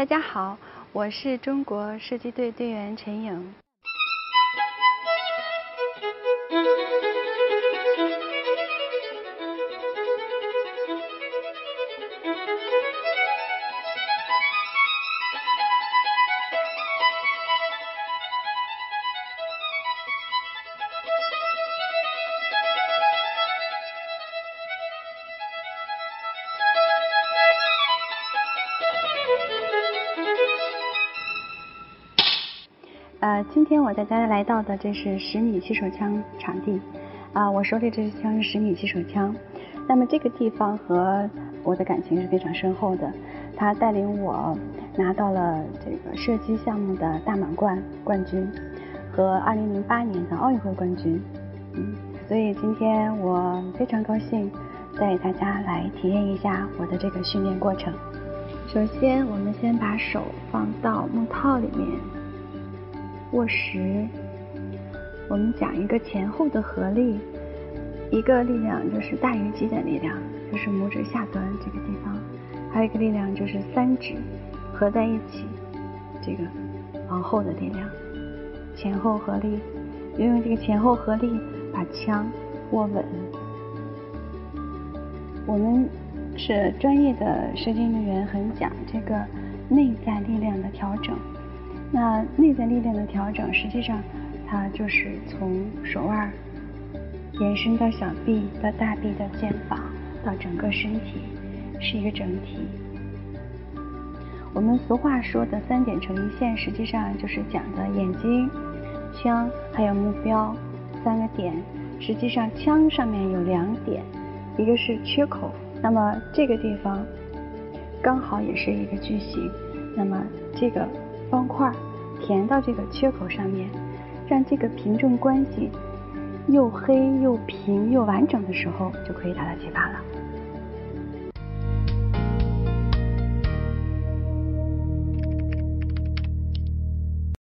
大家好，我是中国射击队队员陈颖。呃，今天我带大家来到的这是十米气手枪场地，啊，我手里这支枪是十米气手枪。那么这个地方和我的感情是非常深厚的，它带领我拿到了这个射击项目的大满贯冠军和二零零八年的奥运会冠军，嗯，所以今天我非常高兴带大家来体验一下我的这个训练过程。首先，我们先把手放到木套里面。握实，我们讲一个前后的合力，一个力量就是大于肌的力量，就是拇指下端这个地方，还有一个力量就是三指合在一起，这个往后的力量，前后合力，运用这个前后合力把枪握稳。我们是专业的射击运动员，很讲这个内在力量的调整。那内在力量的调整，实际上它就是从手腕延伸到小臂，到大臂到肩膀，到整个身体，是一个整体。我们俗话说的三点成一线，实际上就是讲的眼睛、枪还有目标三个点。实际上枪上面有两点，一个是缺口，那么这个地方刚好也是一个矩形，那么这个。方块填到这个缺口上面，让这个凭证关系又黑又平又完整的时候，就可以达到击发了。